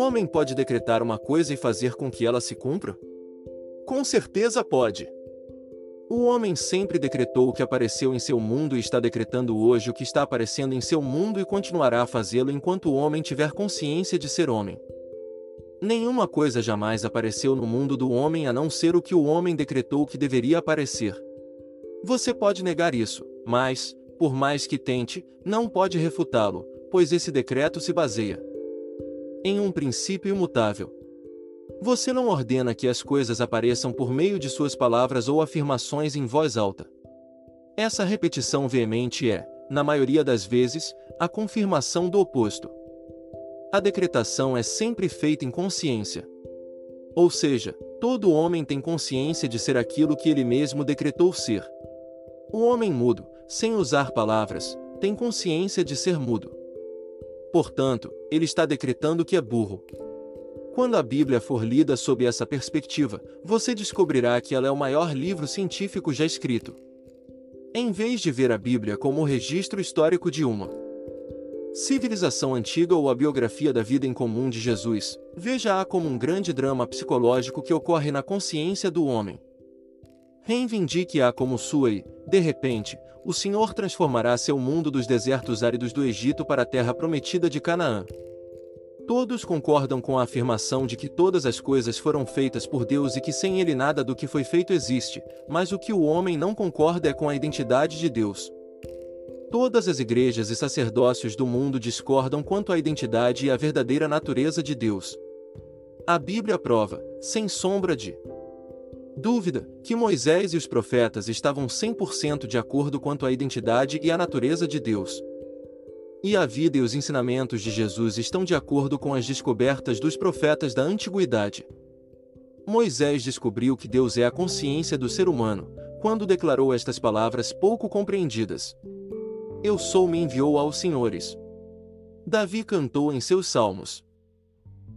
homem pode decretar uma coisa e fazer com que ela se cumpra? Com certeza pode. O homem sempre decretou o que apareceu em seu mundo e está decretando hoje o que está aparecendo em seu mundo e continuará a fazê-lo enquanto o homem tiver consciência de ser homem. Nenhuma coisa jamais apareceu no mundo do homem a não ser o que o homem decretou que deveria aparecer. Você pode negar isso, mas, por mais que tente, não pode refutá-lo, pois esse decreto se baseia em um princípio imutável. Você não ordena que as coisas apareçam por meio de suas palavras ou afirmações em voz alta. Essa repetição veemente é, na maioria das vezes, a confirmação do oposto. A decretação é sempre feita em consciência. Ou seja, todo homem tem consciência de ser aquilo que ele mesmo decretou ser. O homem mudo, sem usar palavras, tem consciência de ser mudo. Portanto, ele está decretando que é burro. Quando a Bíblia for lida sob essa perspectiva, você descobrirá que ela é o maior livro científico já escrito. Em vez de ver a Bíblia como o registro histórico de uma civilização antiga ou a biografia da vida em comum de Jesus, veja-a como um grande drama psicológico que ocorre na consciência do homem. Reivindique-a como sua e, de repente, o Senhor transformará seu mundo dos desertos áridos do Egito para a terra prometida de Canaã. Todos concordam com a afirmação de que todas as coisas foram feitas por Deus e que sem ele nada do que foi feito existe, mas o que o homem não concorda é com a identidade de Deus. Todas as igrejas e sacerdócios do mundo discordam quanto à identidade e à verdadeira natureza de Deus. A Bíblia prova, sem sombra de dúvida, que Moisés e os profetas estavam 100% de acordo quanto à identidade e à natureza de Deus. E a vida e os ensinamentos de Jesus estão de acordo com as descobertas dos profetas da antiguidade. Moisés descobriu que Deus é a consciência do ser humano, quando declarou estas palavras pouco compreendidas. Eu sou me enviou aos senhores. Davi cantou em seus salmos.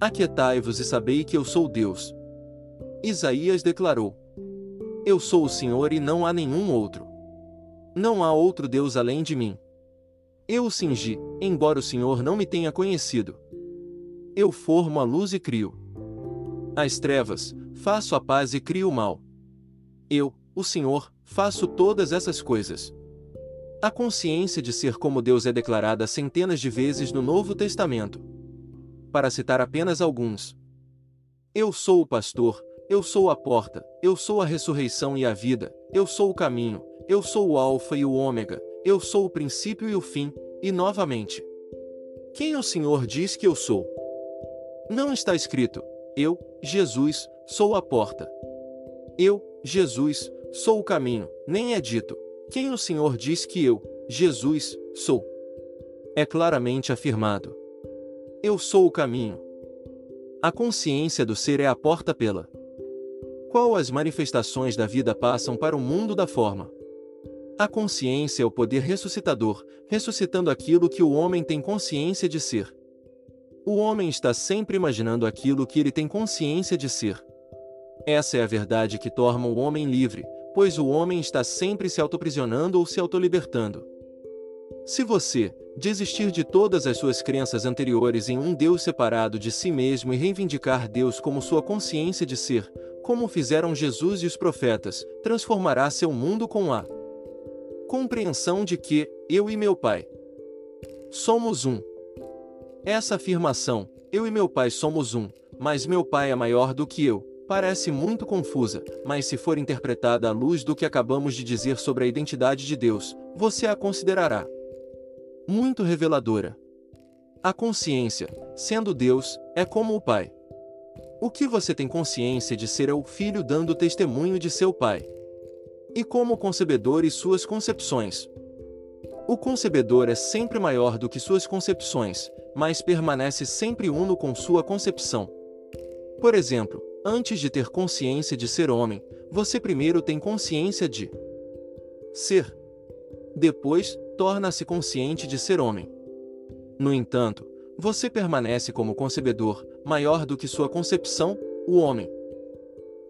Aquietai-vos e sabei que eu sou Deus. Isaías declarou: Eu sou o Senhor e não há nenhum outro. Não há outro Deus além de mim. Eu o cingi, embora o Senhor não me tenha conhecido. Eu formo a luz e crio. As trevas, faço a paz e crio o mal. Eu, o Senhor, faço todas essas coisas. A consciência de ser como Deus é declarada centenas de vezes no Novo Testamento. Para citar apenas alguns: Eu sou o pastor, eu sou a porta, eu sou a ressurreição e a vida, eu sou o caminho, eu sou o Alfa e o Ômega, eu sou o princípio e o fim, e novamente. Quem o Senhor diz que eu sou? Não está escrito, eu, Jesus, sou a porta. Eu, Jesus, sou o caminho, nem é dito, quem o Senhor diz que eu, Jesus, sou. É claramente afirmado. Eu sou o caminho. A consciência do ser é a porta pela qual as manifestações da vida passam para o mundo da forma. A consciência é o poder ressuscitador, ressuscitando aquilo que o homem tem consciência de ser. O homem está sempre imaginando aquilo que ele tem consciência de ser. Essa é a verdade que torna o homem livre, pois o homem está sempre se autoprisionando ou se autolibertando. Se você desistir de todas as suas crenças anteriores em um Deus separado de si mesmo e reivindicar Deus como sua consciência de ser, como fizeram Jesus e os profetas, transformará seu mundo com a compreensão de que, eu e meu Pai, somos um. Essa afirmação, eu e meu Pai somos um, mas meu Pai é maior do que eu, parece muito confusa, mas se for interpretada à luz do que acabamos de dizer sobre a identidade de Deus, você a considerará muito reveladora. A consciência, sendo Deus, é como o Pai. O que você tem consciência de ser é o filho dando testemunho de seu pai e como concebedor e suas concepções. O concebedor é sempre maior do que suas concepções, mas permanece sempre uno com sua concepção. Por exemplo, antes de ter consciência de ser homem, você primeiro tem consciência de ser. Depois, torna-se consciente de ser homem. No entanto, você permanece como concebedor, maior do que sua concepção, o homem.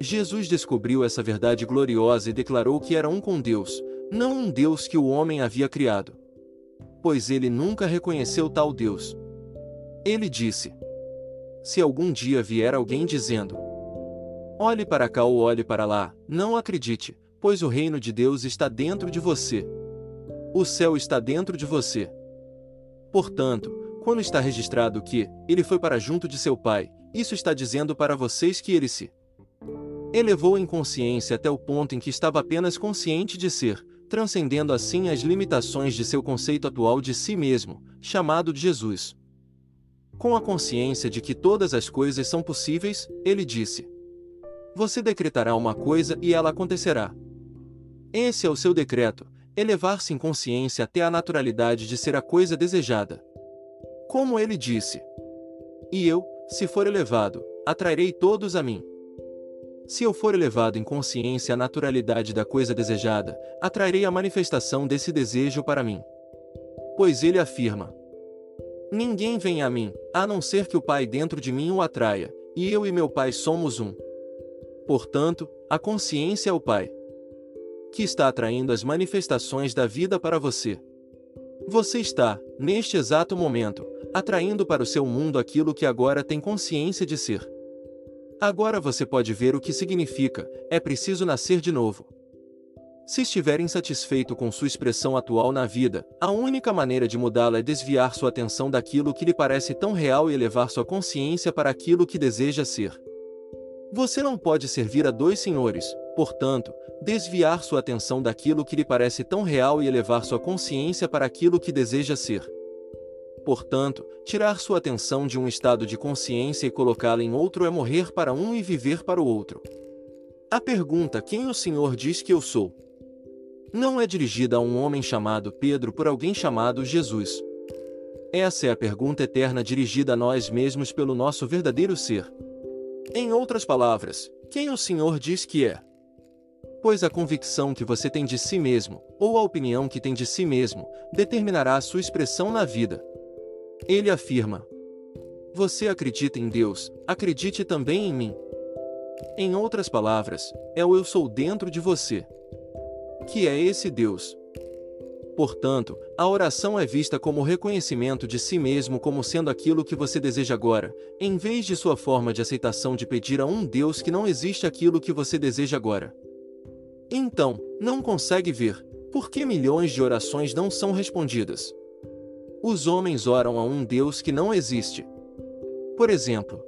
Jesus descobriu essa verdade gloriosa e declarou que era um com Deus, não um Deus que o homem havia criado. Pois ele nunca reconheceu tal Deus. Ele disse: se algum dia vier alguém dizendo: Olhe para cá ou olhe para lá, não acredite, pois o reino de Deus está dentro de você. O céu está dentro de você. Portanto, quando está registrado que ele foi para junto de seu pai, isso está dizendo para vocês que ele se elevou em consciência até o ponto em que estava apenas consciente de ser, transcendendo assim as limitações de seu conceito atual de si mesmo, chamado de Jesus. Com a consciência de que todas as coisas são possíveis, ele disse: Você decretará uma coisa e ela acontecerá. Esse é o seu decreto, elevar-se em consciência até a naturalidade de ser a coisa desejada. Como ele disse: E eu, se for elevado, atrairei todos a mim. Se eu for elevado em consciência à naturalidade da coisa desejada, atrairei a manifestação desse desejo para mim. Pois ele afirma: Ninguém vem a mim, a não ser que o Pai dentro de mim o atraia, e eu e meu Pai somos um. Portanto, a consciência é o Pai que está atraindo as manifestações da vida para você. Você está, neste exato momento, atraindo para o seu mundo aquilo que agora tem consciência de ser. Agora você pode ver o que significa: é preciso nascer de novo. Se estiver insatisfeito com sua expressão atual na vida, a única maneira de mudá-la é desviar sua atenção daquilo que lhe parece tão real e elevar sua consciência para aquilo que deseja ser. Você não pode servir a dois senhores, portanto, desviar sua atenção daquilo que lhe parece tão real e elevar sua consciência para aquilo que deseja ser portanto, tirar sua atenção de um estado de consciência e colocá-la em outro é morrer para um e viver para o outro. A pergunta quem o Senhor diz que eu sou não é dirigida a um homem chamado Pedro por alguém chamado Jesus. Essa é a pergunta eterna dirigida a nós mesmos pelo nosso verdadeiro ser. Em outras palavras, quem o Senhor diz que é? Pois a convicção que você tem de si mesmo, ou a opinião que tem de si mesmo, determinará a sua expressão na vida. Ele afirma: Você acredita em Deus, acredite também em mim. Em outras palavras, é o eu sou dentro de você. Que é esse Deus. Portanto, a oração é vista como reconhecimento de si mesmo como sendo aquilo que você deseja agora, em vez de sua forma de aceitação de pedir a um Deus que não existe aquilo que você deseja agora. Então, não consegue ver por que milhões de orações não são respondidas. Os homens oram a um Deus que não existe. Por exemplo,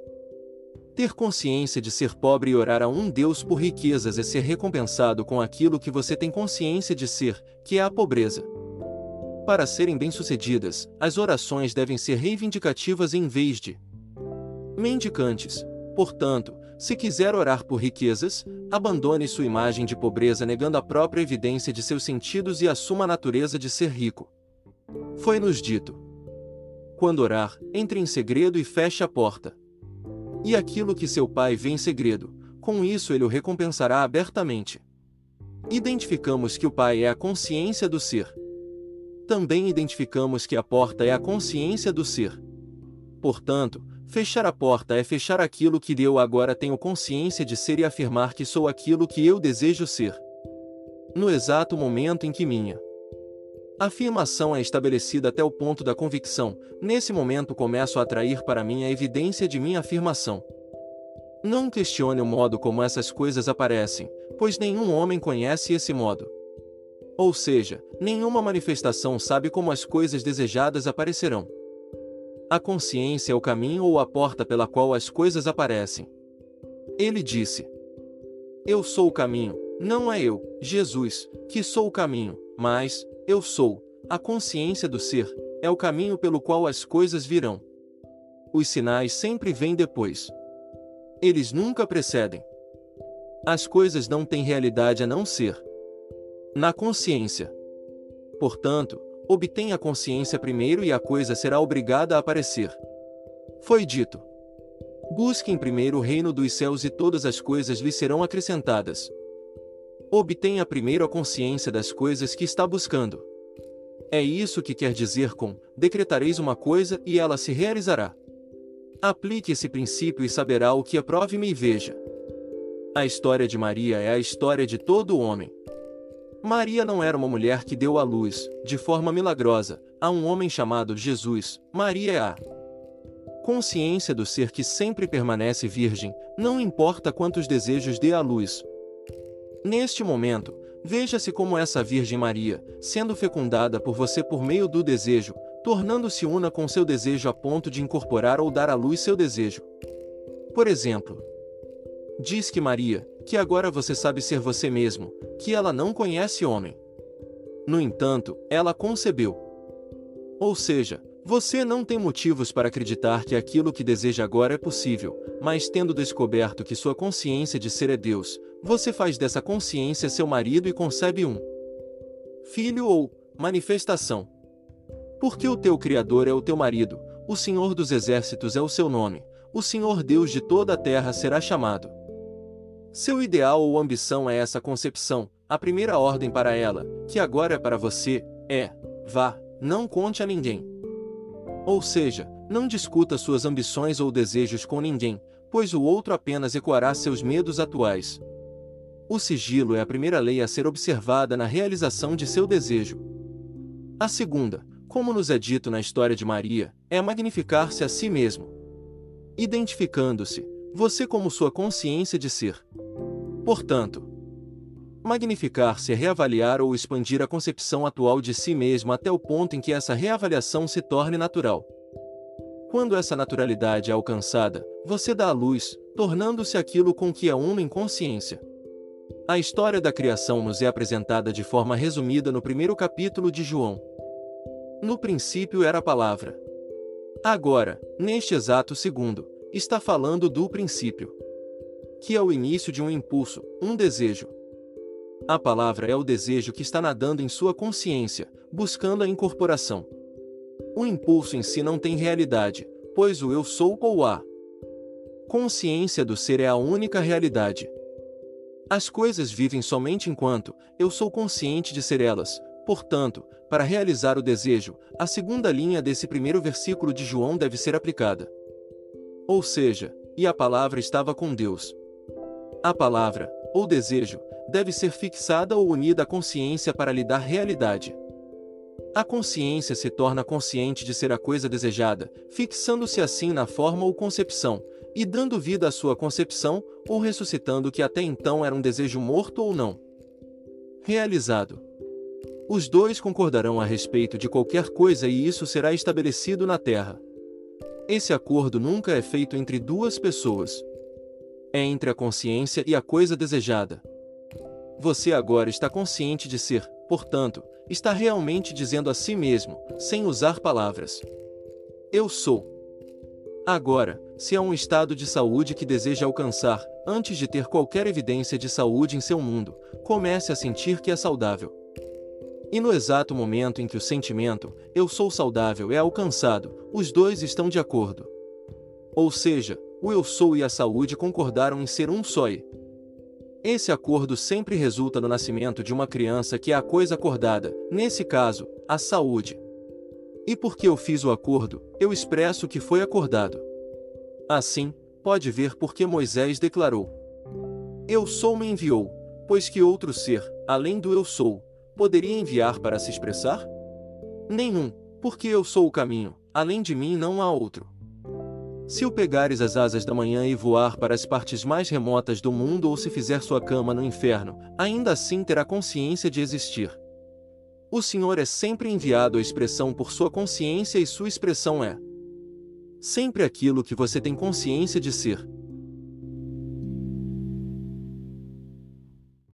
ter consciência de ser pobre e orar a um Deus por riquezas é ser recompensado com aquilo que você tem consciência de ser, que é a pobreza. Para serem bem-sucedidas, as orações devem ser reivindicativas em vez de mendicantes. Portanto, se quiser orar por riquezas, abandone sua imagem de pobreza negando a própria evidência de seus sentidos e assuma a natureza de ser rico. Foi-nos dito: Quando orar, entre em segredo e feche a porta. E aquilo que seu pai vê em segredo, com isso ele o recompensará abertamente. Identificamos que o pai é a consciência do ser. Também identificamos que a porta é a consciência do ser. Portanto, fechar a porta é fechar aquilo que eu agora tenho consciência de ser e afirmar que sou aquilo que eu desejo ser. No exato momento em que minha afirmação é estabelecida até o ponto da convicção, nesse momento começo a atrair para mim a evidência de minha afirmação. Não questione o modo como essas coisas aparecem, pois nenhum homem conhece esse modo. Ou seja, nenhuma manifestação sabe como as coisas desejadas aparecerão. A consciência é o caminho ou a porta pela qual as coisas aparecem. Ele disse: Eu sou o caminho, não é eu, Jesus, que sou o caminho, mas, eu sou. A consciência do ser é o caminho pelo qual as coisas virão. Os sinais sempre vêm depois. Eles nunca precedem. As coisas não têm realidade a não ser na consciência. Portanto, obtenha a consciência primeiro e a coisa será obrigada a aparecer. Foi dito: Busquem primeiro o reino dos céus e todas as coisas lhe serão acrescentadas. Obtenha primeiro a consciência das coisas que está buscando. É isso que quer dizer com: decretareis uma coisa e ela se realizará. Aplique esse princípio e saberá o que aprove-me e veja. A história de Maria é a história de todo homem. Maria não era uma mulher que deu à luz, de forma milagrosa, a um homem chamado Jesus, Maria é a consciência do ser que sempre permanece virgem, não importa quantos desejos dê à luz. Neste momento, veja-se como essa Virgem Maria, sendo fecundada por você por meio do desejo, tornando-se una com seu desejo a ponto de incorporar ou dar à luz seu desejo. Por exemplo, diz que Maria, que agora você sabe ser você mesmo, que ela não conhece homem. No entanto, ela concebeu. Ou seja, você não tem motivos para acreditar que aquilo que deseja agora é possível, mas tendo descoberto que sua consciência de ser é Deus, você faz dessa consciência seu marido e concebe um filho ou manifestação. Porque o teu Criador é o teu marido, o Senhor dos Exércitos é o seu nome, o Senhor Deus de toda a terra será chamado. Seu ideal ou ambição é essa concepção, a primeira ordem para ela, que agora é para você, é: vá, não conte a ninguém. Ou seja, não discuta suas ambições ou desejos com ninguém, pois o outro apenas ecoará seus medos atuais. O sigilo é a primeira lei a ser observada na realização de seu desejo. A segunda, como nos é dito na história de Maria, é magnificar-se a si mesmo. Identificando-se, você como sua consciência de ser. Portanto, magnificar-se é reavaliar ou expandir a concepção atual de si mesmo até o ponto em que essa reavaliação se torne natural. Quando essa naturalidade é alcançada, você dá a luz, tornando-se aquilo com que é uma em consciência. A história da criação nos é apresentada de forma resumida no primeiro capítulo de João. No princípio era a palavra. Agora, neste exato segundo, está falando do princípio, que é o início de um impulso, um desejo. A palavra é o desejo que está nadando em sua consciência, buscando a incorporação. O impulso em si não tem realidade, pois o eu sou ou a consciência do ser é a única realidade. As coisas vivem somente enquanto eu sou consciente de ser elas. Portanto, para realizar o desejo, a segunda linha desse primeiro versículo de João deve ser aplicada. Ou seja, e a palavra estava com Deus. A palavra, ou desejo, deve ser fixada ou unida à consciência para lhe dar realidade. A consciência se torna consciente de ser a coisa desejada, fixando-se assim na forma ou concepção, e dando vida à sua concepção, ou ressuscitando o que até então era um desejo morto ou não. Realizado. Os dois concordarão a respeito de qualquer coisa e isso será estabelecido na Terra. Esse acordo nunca é feito entre duas pessoas. É entre a consciência e a coisa desejada. Você agora está consciente de ser, portanto, está realmente dizendo a si mesmo, sem usar palavras: Eu sou. Agora, se há um estado de saúde que deseja alcançar, antes de ter qualquer evidência de saúde em seu mundo, comece a sentir que é saudável. E no exato momento em que o sentimento, eu sou saudável, é alcançado, os dois estão de acordo. Ou seja, o eu sou e a saúde concordaram em ser um só e. Esse acordo sempre resulta no nascimento de uma criança que é a coisa acordada, nesse caso, a saúde. E porque eu fiz o acordo, eu expresso que foi acordado. Assim, pode ver porque Moisés declarou: Eu sou me enviou, pois que outro ser, além do eu sou, poderia enviar para se expressar? Nenhum, porque eu sou o caminho, além de mim não há outro. Se o pegares as asas da manhã e voar para as partes mais remotas do mundo ou se fizer sua cama no inferno, ainda assim terá consciência de existir. O Senhor é sempre enviado à expressão por sua consciência e sua expressão é sempre aquilo que você tem consciência de ser.